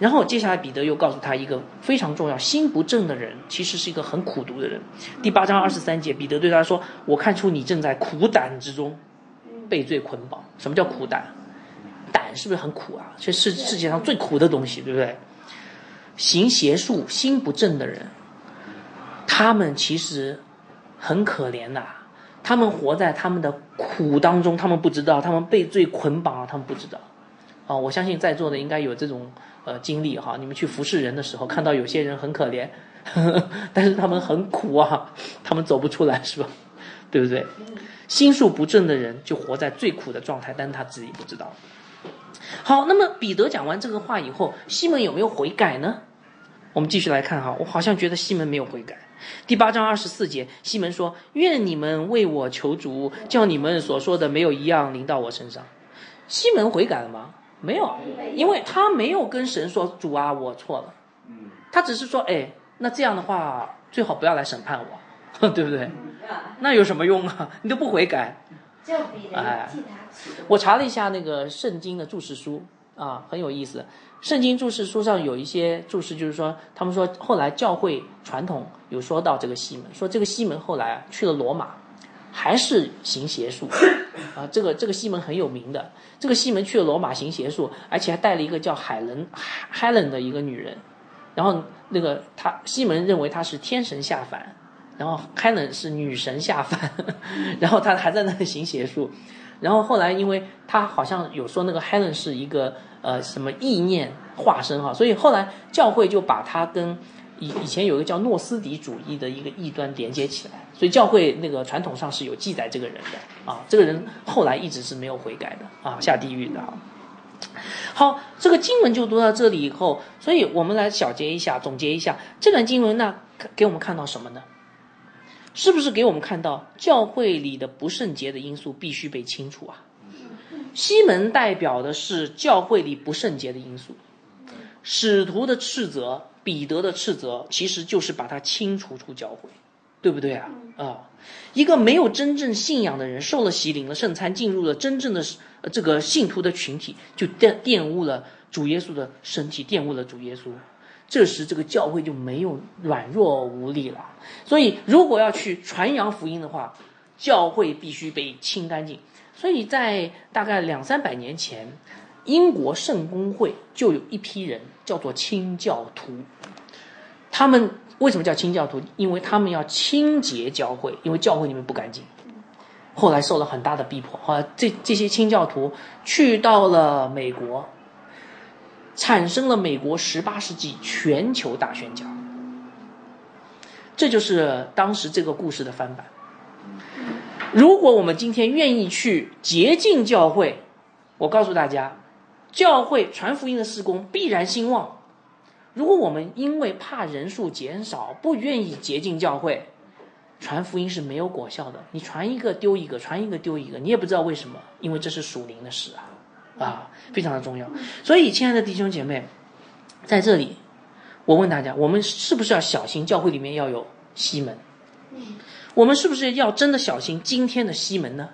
然后接下来彼得又告诉他一个非常重要：心不正的人其实是一个很苦毒的人。第八章二十三节，彼得对他说：“我看出你正在苦胆之中，被罪捆绑。什么叫苦胆？胆是不是很苦啊？这是世界上最苦的东西，对不对？行邪术、心不正的人，他们其实很可怜呐。他们活在他们的苦当中，他们不知道，他们被罪捆绑了，他们不知道。”啊，我相信在座的应该有这种呃经历哈。你们去服侍人的时候，看到有些人很可怜，呵 呵但是他们很苦啊，他们走不出来是吧？对不对？心术不正的人就活在最苦的状态，但他自己不知道。好，那么彼得讲完这个话以后，西门有没有悔改呢？我们继续来看哈，我好像觉得西门没有悔改。第八章二十四节，西门说：“愿你们为我求主，叫你们所说的没有一样临到我身上。”西门悔改了吗？没有，因为他没有跟神说主啊，我错了。他只是说，哎，那这样的话最好不要来审判我，对不对？那有什么用啊？你都不悔改。哎，我查了一下那个圣经的注释书啊，很有意思。圣经注释书上有一些注释，就是说，他们说后来教会传统有说到这个西门，说这个西门后来去了罗马。还是行邪术，啊，这个这个西门很有名的。这个西门去了罗马行邪术，而且还带了一个叫海伦 Helen 的一个女人。然后那个他西门认为他是天神下凡，然后 Helen 是女神下凡，然后他还在那里行邪术。然后后来因为他好像有说那个 Helen 是一个呃什么意念化身哈，所以后来教会就把他跟。以以前有一个叫诺斯底主义的一个异端连接起来，所以教会那个传统上是有记载这个人的啊，这个人后来一直是没有悔改的啊，下地狱的啊。好，这个经文就读到这里以后，所以我们来小结一下，总结一下这段经文，那给我们看到什么呢？是不是给我们看到教会里的不圣洁的因素必须被清除啊？西门代表的是教会里不圣洁的因素，使徒的斥责。彼得的斥责其实就是把他清除出教会，对不对啊？啊，一个没有真正信仰的人，受了洗领了圣餐，进入了真正的这个信徒的群体，就玷玷污了主耶稣的身体，玷污了主耶稣。这时这个教会就没有软弱无力了。所以，如果要去传扬福音的话，教会必须被清干净。所以在大概两三百年前，英国圣公会就有一批人。叫做清教徒，他们为什么叫清教徒？因为他们要清洁教会，因为教会里面不干净。后来受了很大的逼迫，后来这这些清教徒去到了美国，产生了美国十八世纪全球大宣教。这就是当时这个故事的翻版。如果我们今天愿意去洁净教会，我告诉大家。教会传福音的施工必然兴旺。如果我们因为怕人数减少，不愿意洁净教会，传福音是没有果效的。你传一个丢一个，传一个丢一个，你也不知道为什么，因为这是属灵的事啊，啊，非常的重要。所以，亲爱的弟兄姐妹，在这里，我问大家：我们是不是要小心教会里面要有西门？嗯我们是不是要真的小心今天的西门呢？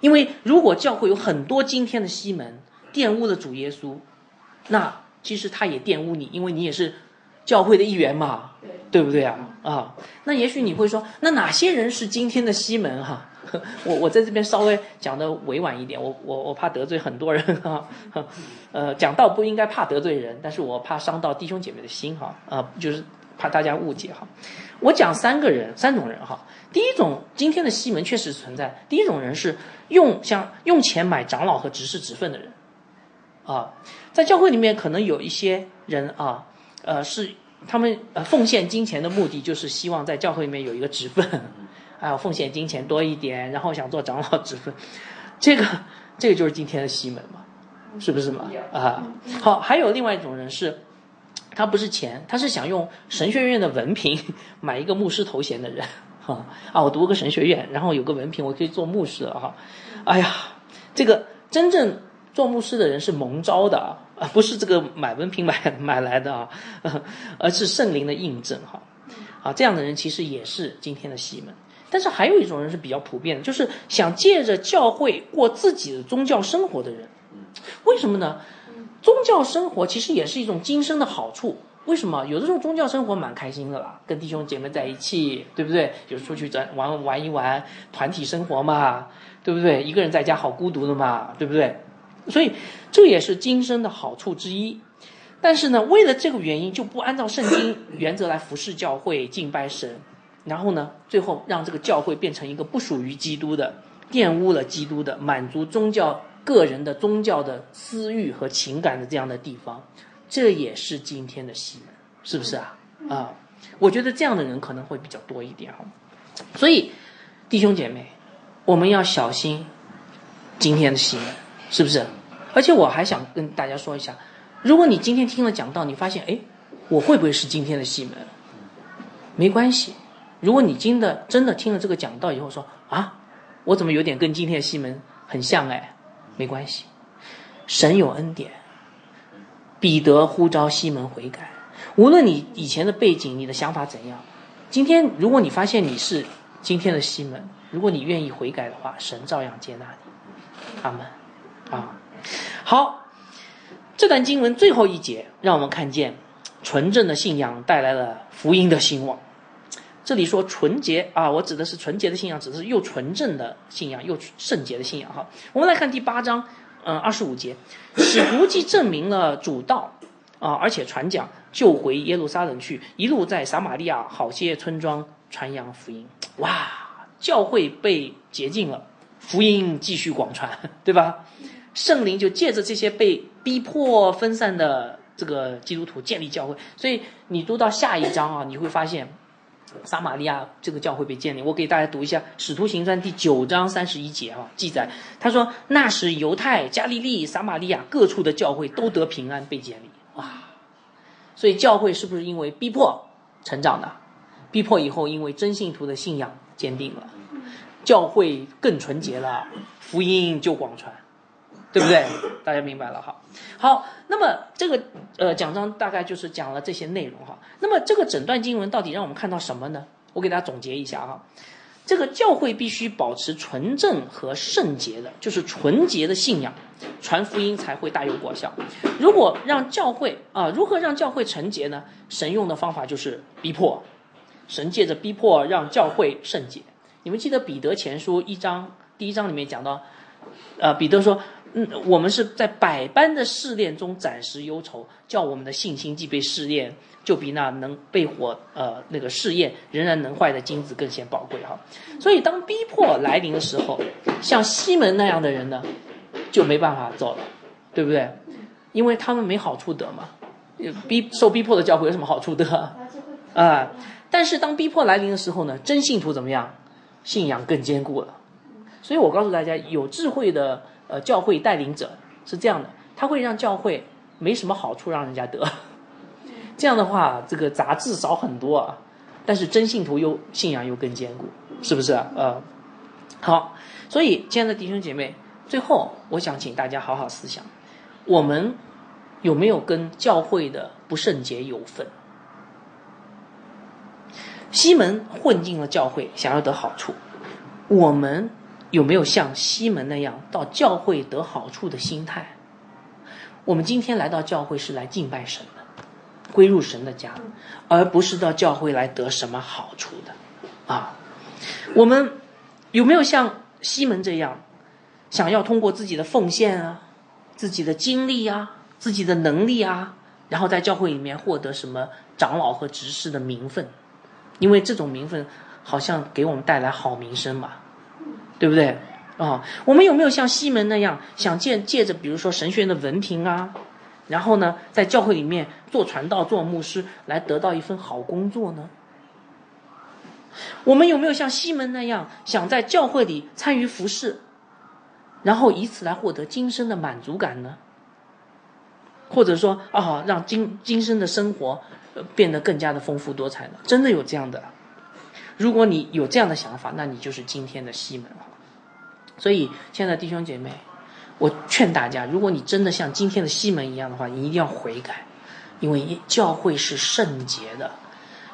因为如果教会有很多今天的西门，玷污了主耶稣，那其实他也玷污你，因为你也是教会的一员嘛，对不对啊？啊，那也许你会说，那哪些人是今天的西门哈？我我在这边稍微讲的委婉一点，我我我怕得罪很多人哈。呃，讲道不应该怕得罪人，但是我怕伤到弟兄姐妹的心哈。啊，就是怕大家误解哈。我讲三个人，三种人哈。第一种，今天的西门确实存在。第一种人是用像用钱买长老和执事职分的人。啊，在教会里面可能有一些人啊，呃，是他们呃奉献金钱的目的就是希望在教会里面有一个职分，啊，奉献金钱多一点，然后想做长老职分，这个这个就是今天的西门嘛，是不是嘛？啊，好，还有另外一种人是他不是钱，他是想用神学院的文凭买一个牧师头衔的人。哈啊，我读个神学院，然后有个文凭，我可以做牧师了哈。哎呀，这个真正做牧师的人是蒙招的啊，啊，不是这个买文凭买买来的啊，而是圣灵的印证哈。啊，这样的人其实也是今天的西门。但是还有一种人是比较普遍的，就是想借着教会过自己的宗教生活的人。为什么呢？宗教生活其实也是一种今生的好处。为什么有的时候宗教生活蛮开心的啦，跟弟兄姐妹在一起，对不对？有出去玩玩玩一玩，团体生活嘛，对不对？一个人在家好孤独的嘛，对不对？所以这也是今生的好处之一。但是呢，为了这个原因，就不按照圣经原则来服侍教会、敬拜神，然后呢，最后让这个教会变成一个不属于基督的、玷污了基督的、满足宗教个人的宗教的私欲和情感的这样的地方。这也是今天的西门，是不是啊？啊，我觉得这样的人可能会比较多一点哈。所以，弟兄姐妹，我们要小心今天的西门，是不是？而且我还想跟大家说一下，如果你今天听了讲道，你发现哎，我会不会是今天的西门？没关系，如果你真的真的听了这个讲道以后说啊，我怎么有点跟今天的西门很像哎？没关系，神有恩典。彼得呼召西门悔改，无论你以前的背景、你的想法怎样，今天如果你发现你是今天的西门，如果你愿意悔改的话，神照样接纳你。阿门。啊，好，这段经文最后一节让我们看见纯正的信仰带来了福音的兴旺。这里说纯洁啊，我指的是纯洁的信仰，指的是又纯正的信仰又圣洁的信仰。哈，我们来看第八章。嗯，二十五节，使徒既证明了主道啊，而且传讲，就回耶路撒冷去，一路在撒玛利亚好些村庄传扬福音。哇，教会被洁净了，福音继续广传，对吧？圣灵就借着这些被逼迫分散的这个基督徒建立教会。所以你读到下一章啊，你会发现。撒玛利亚这个教会被建立，我给大家读一下《使徒行传》第九章三十一节啊，记载他说：“那时犹太、加利利、撒玛利亚各处的教会都得平安，被建立。”哇！所以教会是不是因为逼迫成长的？逼迫以后，因为真信徒的信仰坚定了，教会更纯洁了，福音就广传。对不对？大家明白了哈。好，那么这个呃讲章大概就是讲了这些内容哈。那么这个整段经文到底让我们看到什么呢？我给大家总结一下哈。这个教会必须保持纯正和圣洁的，就是纯洁的信仰，传福音才会大有果效。如果让教会啊，如何让教会纯洁呢？神用的方法就是逼迫，神借着逼迫让教会圣洁。你们记得彼得前书一章第一章里面讲到，呃，彼得说。嗯，我们是在百般的试炼中暂时忧愁，叫我们的信心既被试炼，就比那能被火呃那个试验仍然能坏的金子更显宝贵哈。所以当逼迫来临的时候，像西门那样的人呢，就没办法走了，对不对？因为他们没好处得嘛。逼受逼迫的教会有什么好处得？啊，但是当逼迫来临的时候呢，真信徒怎么样？信仰更坚固了。所以我告诉大家，有智慧的。呃，教会带领者是这样的，他会让教会没什么好处让人家得，这样的话，这个杂质少很多啊，但是真信徒又信仰又更坚固，是不是？呃，好，所以亲爱的弟兄姐妹，最后我想请大家好好思想，我们有没有跟教会的不圣洁有份？西门混进了教会，想要得好处，我们。有没有像西门那样到教会得好处的心态？我们今天来到教会是来敬拜神的，归入神的家，而不是到教会来得什么好处的啊！我们有没有像西门这样，想要通过自己的奉献啊、自己的精力啊、自己的能力啊，然后在教会里面获得什么长老和执事的名分？因为这种名分好像给我们带来好名声嘛。对不对啊？我们有没有像西门那样，想借借着比如说神学院的文凭啊，然后呢，在教会里面做传道、做牧师，来得到一份好工作呢？我们有没有像西门那样，想在教会里参与服侍，然后以此来获得今生的满足感呢？或者说啊，让今今生的生活变得更加的丰富多彩呢？真的有这样的？如果你有这样的想法，那你就是今天的西门了。所以，亲爱的弟兄姐妹，我劝大家，如果你真的像今天的西门一样的话，你一定要悔改，因为教会是圣洁的。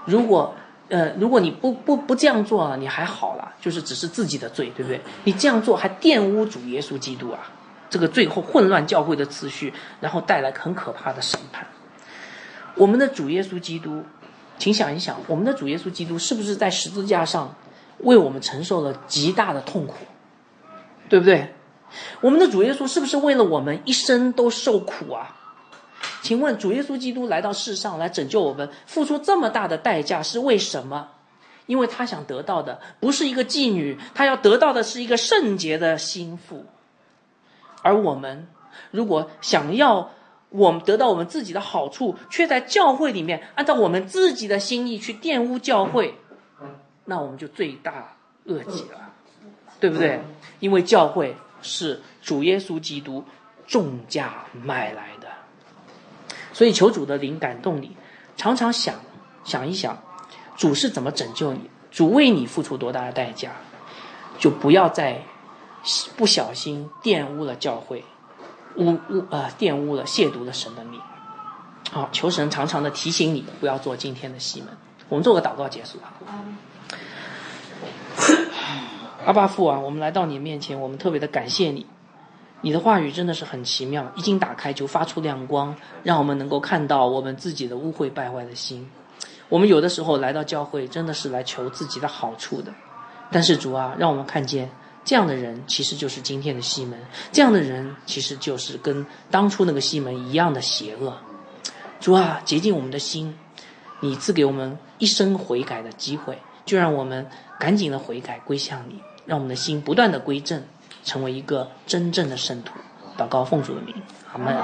如果呃，如果你不不不这样做，你还好了，就是只是自己的罪，对不对？你这样做还玷污主耶稣基督啊！这个最后混乱教会的次序，然后带来很可怕的审判。我们的主耶稣基督，请想一想，我们的主耶稣基督是不是在十字架上为我们承受了极大的痛苦，对不对？我们的主耶稣是不是为了我们一生都受苦啊？请问主耶稣基督来到世上来拯救我们，付出这么大的代价是为什么？因为他想得到的不是一个妓女，他要得到的是一个圣洁的心腹。而我们如果想要我们得到我们自己的好处，却在教会里面按照我们自己的心意去玷污教会，那我们就罪大恶极了，对不对？因为教会是主耶稣基督重价买来的。所以求主的灵感动你，常常想想一想，主是怎么拯救你，主为你付出多大的代价，就不要再不小心玷污了教会，污污呃玷污了亵渎了神的名。好，求神常常的提醒你，不要做今天的西门。我们做个祷告结束啊。阿爸父啊，我们来到你面前，我们特别的感谢你。你的话语真的是很奇妙，一经打开就发出亮光，让我们能够看到我们自己的污秽败坏的心。我们有的时候来到教会，真的是来求自己的好处的。但是主啊，让我们看见这样的人其实就是今天的西门，这样的人其实就是跟当初那个西门一样的邪恶。主啊，洁净我们的心，你赐给我们一生悔改的机会，就让我们赶紧的悔改归向你，让我们的心不断的归正。成为一个真正的圣徒，祷告奉主的名，阿门。